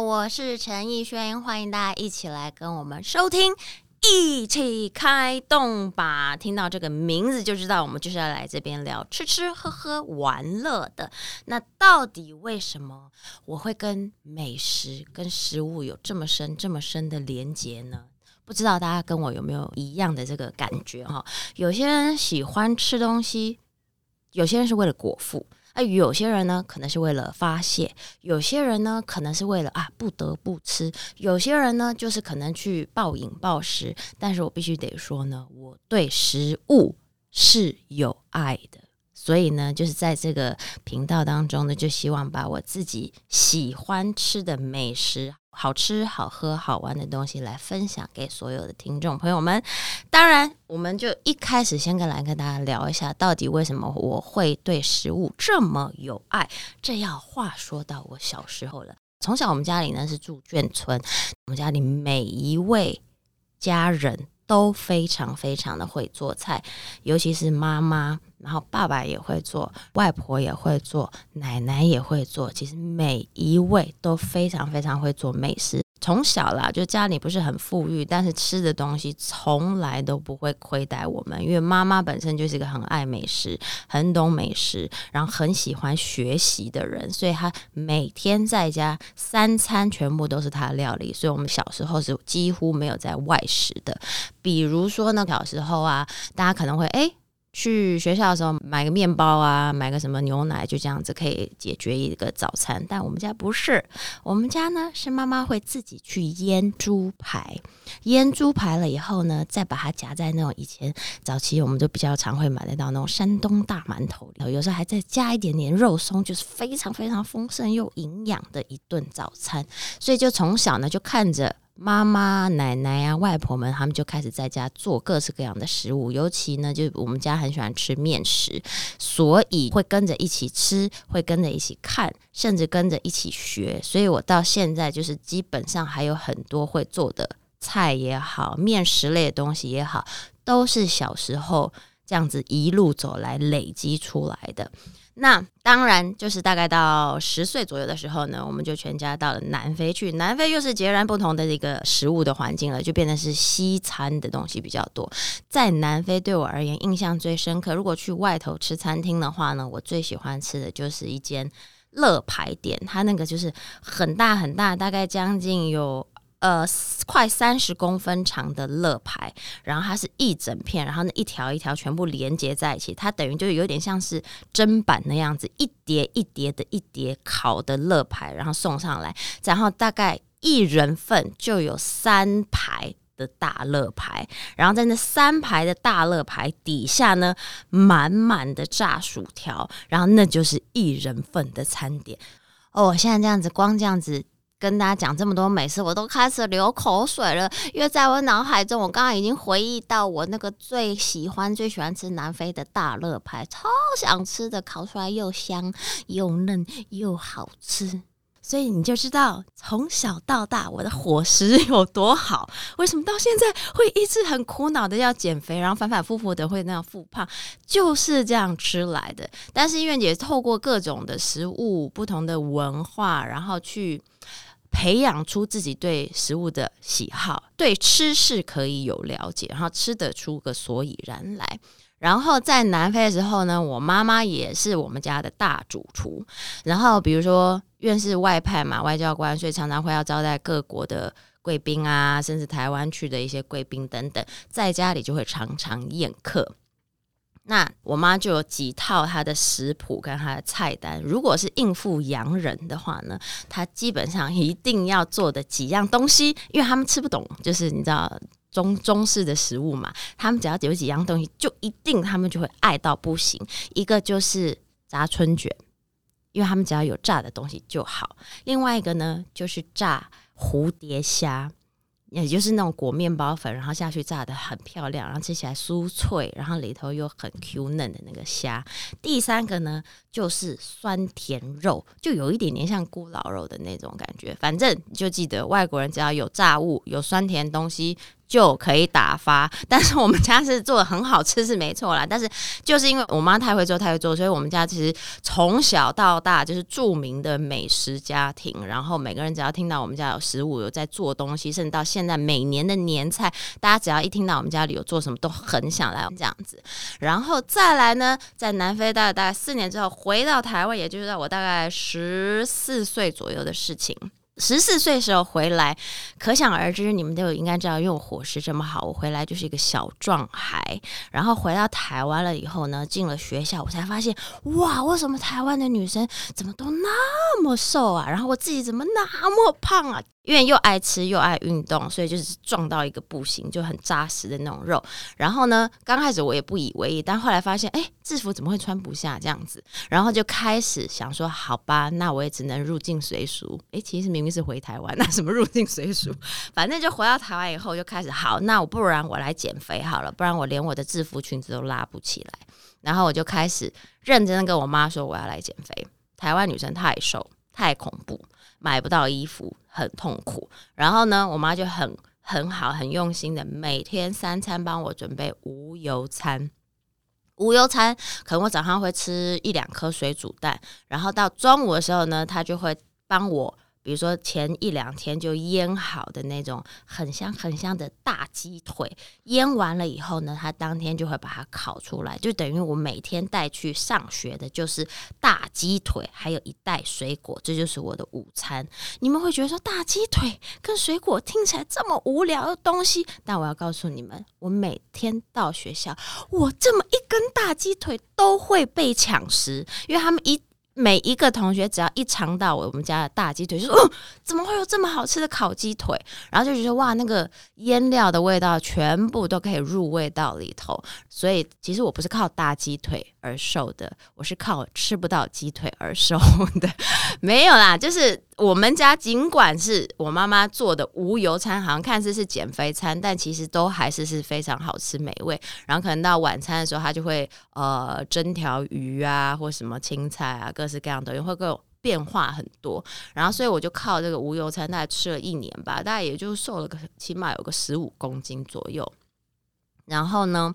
我是陈奕轩，欢迎大家一起来跟我们收听，一起开动吧。听到这个名字就知道，我们就是要来这边聊吃吃喝喝玩乐的。那到底为什么我会跟美食、跟食物有这么深、这么深的连结呢？不知道大家跟我有没有一样的这个感觉哈？有些人喜欢吃东西，有些人是为了果腹。那有些人呢，可能是为了发泄；有些人呢，可能是为了啊不得不吃；有些人呢，就是可能去暴饮暴食。但是我必须得说呢，我对食物是有爱的。所以呢，就是在这个频道当中呢，就希望把我自己喜欢吃的美食、好吃、好喝、好玩的东西来分享给所有的听众朋友们。当然，我们就一开始先跟来跟大家聊一下，到底为什么我会对食物这么有爱。这要话说到我小时候了。从小我们家里呢是住眷村，我们家里每一位家人都非常非常的会做菜，尤其是妈妈。然后爸爸也会做，外婆也会做，奶奶也会做。其实每一位都非常非常会做美食。从小啦，就家里不是很富裕，但是吃的东西从来都不会亏待我们，因为妈妈本身就是一个很爱美食、很懂美食，然后很喜欢学习的人，所以她每天在家三餐全部都是她的料理。所以我们小时候是几乎没有在外食的。比如说呢，小时候啊，大家可能会哎。去学校的时候买个面包啊，买个什么牛奶，就这样子可以解决一个早餐。但我们家不是，我们家呢是妈妈会自己去腌猪排，腌猪排了以后呢，再把它夹在那种以前早期我们都比较常会买得到那种山东大馒头里头，有时候还再加一点点肉松，就是非常非常丰盛又营养的一顿早餐。所以就从小呢就看着。妈妈、奶奶啊、外婆们，他们就开始在家做各式各样的食物。尤其呢，就我们家很喜欢吃面食，所以会跟着一起吃，会跟着一起看，甚至跟着一起学。所以我到现在就是基本上还有很多会做的菜也好，面食类的东西也好，都是小时候这样子一路走来累积出来的。那当然，就是大概到十岁左右的时候呢，我们就全家到了南非去。南非又是截然不同的一个食物的环境了，就变得是西餐的东西比较多。在南非对我而言，印象最深刻。如果去外头吃餐厅的话呢，我最喜欢吃的就是一间乐牌店，它那个就是很大很大，大概将近有。呃，快三十公分长的乐牌，然后它是一整片，然后那一条一条全部连接在一起，它等于就有点像是砧板那样子，一叠一叠的一叠烤的乐牌，然后送上来，然后大概一人份就有三排的大乐牌，然后在那三排的大乐牌底下呢，满满的炸薯条，然后那就是一人份的餐点。哦，现在这样子，光这样子。跟大家讲这么多美食，我都开始流口水了。因为在我脑海中，我刚刚已经回忆到我那个最喜欢、最喜欢吃南非的大乐牌，超想吃的，烤出来又香又嫩又好吃。所以你就知道，从小到大我的伙食有多好。为什么到现在会一直很苦恼的要减肥，然后反反复复的会那样复胖，就是这样吃来的。但是因为也透过各种的食物、不同的文化，然后去。培养出自己对食物的喜好，对吃是可以有了解，然后吃得出个所以然来。然后在南非的时候呢，我妈妈也是我们家的大主厨。然后比如说，院士外派嘛，外交官，所以常常会要招待各国的贵宾啊，甚至台湾去的一些贵宾等等，在家里就会常常宴客。那我妈就有几套她的食谱跟她的菜单。如果是应付洋人的话呢，她基本上一定要做的几样东西，因为他们吃不懂，就是你知道中中式的食物嘛，他们只要有几样东西，就一定他们就会爱到不行。一个就是炸春卷，因为他们只要有炸的东西就好。另外一个呢，就是炸蝴蝶虾。也就是那种裹面包粉，然后下去炸的很漂亮，然后吃起来酥脆，然后里头又很 Q 嫩的那个虾。第三个呢，就是酸甜肉，就有一点点像咕老肉的那种感觉。反正就记得，外国人只要有炸物、有酸甜东西，就可以打发。但是我们家是做的很好吃是没错啦，但是就是因为我妈太会做太会做，所以我们家其实从小到大就是著名的美食家庭。然后每个人只要听到我们家有食物有在做东西，甚至到现在每年的年菜，大家只要一听到我们家里有做什么，都很想来这样子。然后再来呢，在南非待了大概四年之后，回到台湾，也就是在我大概十四岁左右的事情。十四岁时候回来，可想而知，你们都应该知道，因为我伙食这么好，我回来就是一个小壮孩。然后回到台湾了以后呢，进了学校，我才发现，哇，为什么台湾的女生怎么都那么瘦啊？然后我自己怎么那么胖啊？因为又爱吃又爱运动，所以就是撞到一个不行，就很扎实的那种肉。然后呢，刚开始我也不以为意，但后来发现，哎，制服怎么会穿不下这样子？然后就开始想说，好吧，那我也只能入境随俗。哎，其实明明是回台湾，那什么入境随俗？反正就回到台湾以后，就开始好，那我不然我来减肥好了，不然我连我的制服裙子都拉不起来。然后我就开始认真的跟我妈说，我要来减肥。台湾女生太瘦，太恐怖。买不到衣服，很痛苦。然后呢，我妈就很很好、很用心的，每天三餐帮我准备无油餐。无油餐，可能我早上会吃一两颗水煮蛋，然后到中午的时候呢，她就会帮我。比如说前一两天就腌好的那种很香很香的大鸡腿，腌完了以后呢，他当天就会把它烤出来，就等于我每天带去上学的就是大鸡腿，还有一袋水果，这就是我的午餐。你们会觉得说大鸡腿跟水果听起来这么无聊的东西，但我要告诉你们，我每天到学校，我这么一根大鸡腿都会被抢食，因为他们一。每一个同学只要一尝到我们家的大鸡腿，就说：“哦，怎么会有这么好吃的烤鸡腿？”然后就觉得哇，那个腌料的味道全部都可以入味到里头。所以其实我不是靠大鸡腿而瘦的，我是靠吃不到鸡腿而瘦的。没有啦，就是我们家尽管是我妈妈做的无油餐，好像看似是减肥餐，但其实都还是是非常好吃美味。然后可能到晚餐的时候，他就会呃蒸条鱼啊，或什么青菜啊，各式各样的，会各种变化很多。然后所以我就靠这个无油餐，大概吃了一年吧，大概也就瘦了个起码有个十五公斤左右。然后呢，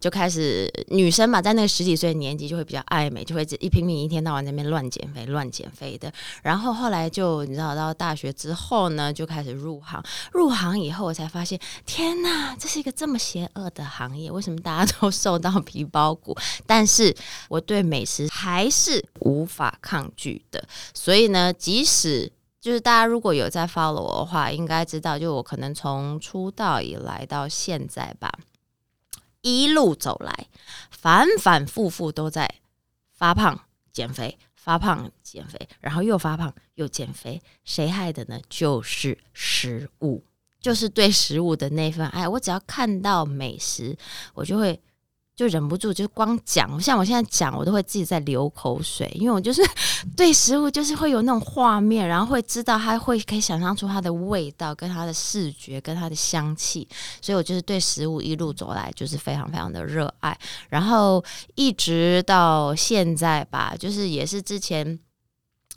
就开始女生嘛，在那个十几岁的年纪就会比较爱美，就会一拼命一天到晚在那边乱减肥、乱减肥的。然后后来就你知道，到大学之后呢，就开始入行。入行以后，我才发现，天哪，这是一个这么邪恶的行业，为什么大家都 瘦到皮包骨？但是我对美食还是无法抗拒的。所以呢，即使就是大家如果有在 follow 我的话，应该知道，就我可能从出道以来到现在吧。一路走来，反反复复都在发胖、减肥、发胖、减肥，然后又发胖又减肥，谁害的呢？就是食物，就是对食物的那份爱。我只要看到美食，我就会。就忍不住，就光讲，像我现在讲，我都会自己在流口水，因为我就是 对食物就是会有那种画面，然后会知道它会可以想象出它的味道、跟它的视觉、跟它的香气，所以我就是对食物一路走来就是非常非常的热爱，然后一直到现在吧，就是也是之前。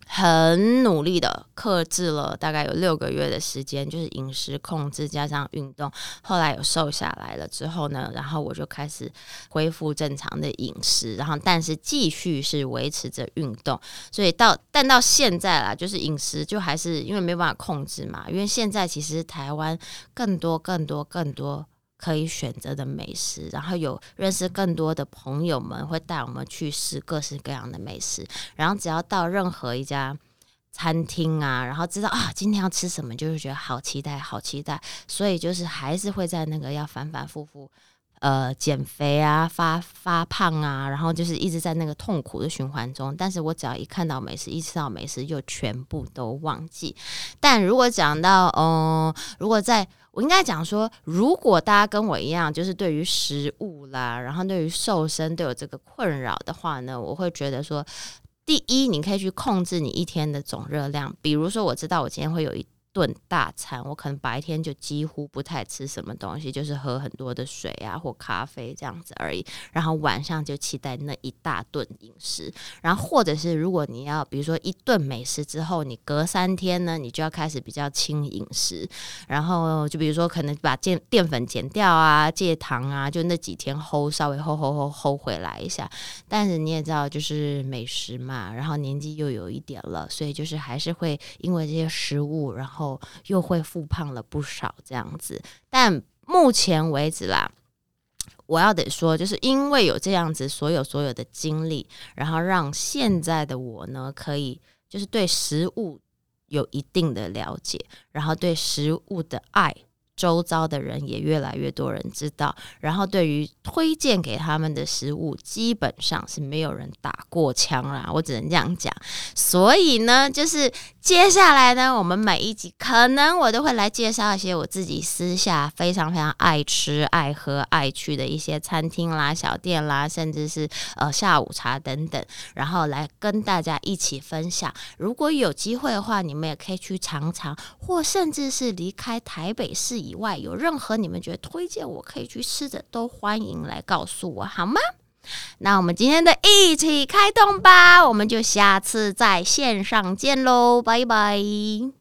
很努力的克制了大概有六个月的时间，就是饮食控制加上运动，后来有瘦下来了之后呢，然后我就开始恢复正常的饮食，然后但是继续是维持着运动，所以到但到现在啦，就是饮食就还是因为没办法控制嘛，因为现在其实台湾更多更多更多。可以选择的美食，然后有认识更多的朋友们会带我们去试各式各样的美食，然后只要到任何一家餐厅啊，然后知道啊今天要吃什么，就是觉得好期待，好期待，所以就是还是会在那个要反反复复呃减肥啊、发发胖啊，然后就是一直在那个痛苦的循环中。但是我只要一看到美食，一吃到美食，就全部都忘记。但如果讲到嗯，如果在我应该讲说，如果大家跟我一样，就是对于食物啦，然后对于瘦身都有这个困扰的话呢，我会觉得说，第一，你可以去控制你一天的总热量。比如说，我知道我今天会有一顿大餐，我可能白天就几乎不太吃什么东西，就是喝很多的水啊或咖啡这样子而已。然后晚上就期待那一大顿饮食。然后或者是如果你要，比如说一顿美食之后，你隔三天呢，你就要开始比较轻饮食。然后就比如说可能把淀淀粉减掉啊，戒糖啊，就那几天齁稍微齁齁齁齁回来一下。但是你也知道，就是美食嘛，然后年纪又有一点了，所以就是还是会因为这些食物，然后又会复胖了不少这样子。但目前为止啦，我要得说，就是因为有这样子所有所有的经历，然后让现在的我呢，可以就是对食物有一定的了解，然后对食物的爱。周遭的人也越来越多人知道，然后对于推荐给他们的食物，基本上是没有人打过枪啦。我只能这样讲。所以呢，就是接下来呢，我们每一集可能我都会来介绍一些我自己私下非常非常爱吃、爱喝、爱去的一些餐厅啦、小店啦，甚至是呃下午茶等等，然后来跟大家一起分享。如果有机会的话，你们也可以去尝尝，或甚至是离开台北市。以外有任何你们觉得推荐我可以去吃的，都欢迎来告诉我好吗？那我们今天的一起开动吧，我们就下次在线上见喽，拜拜。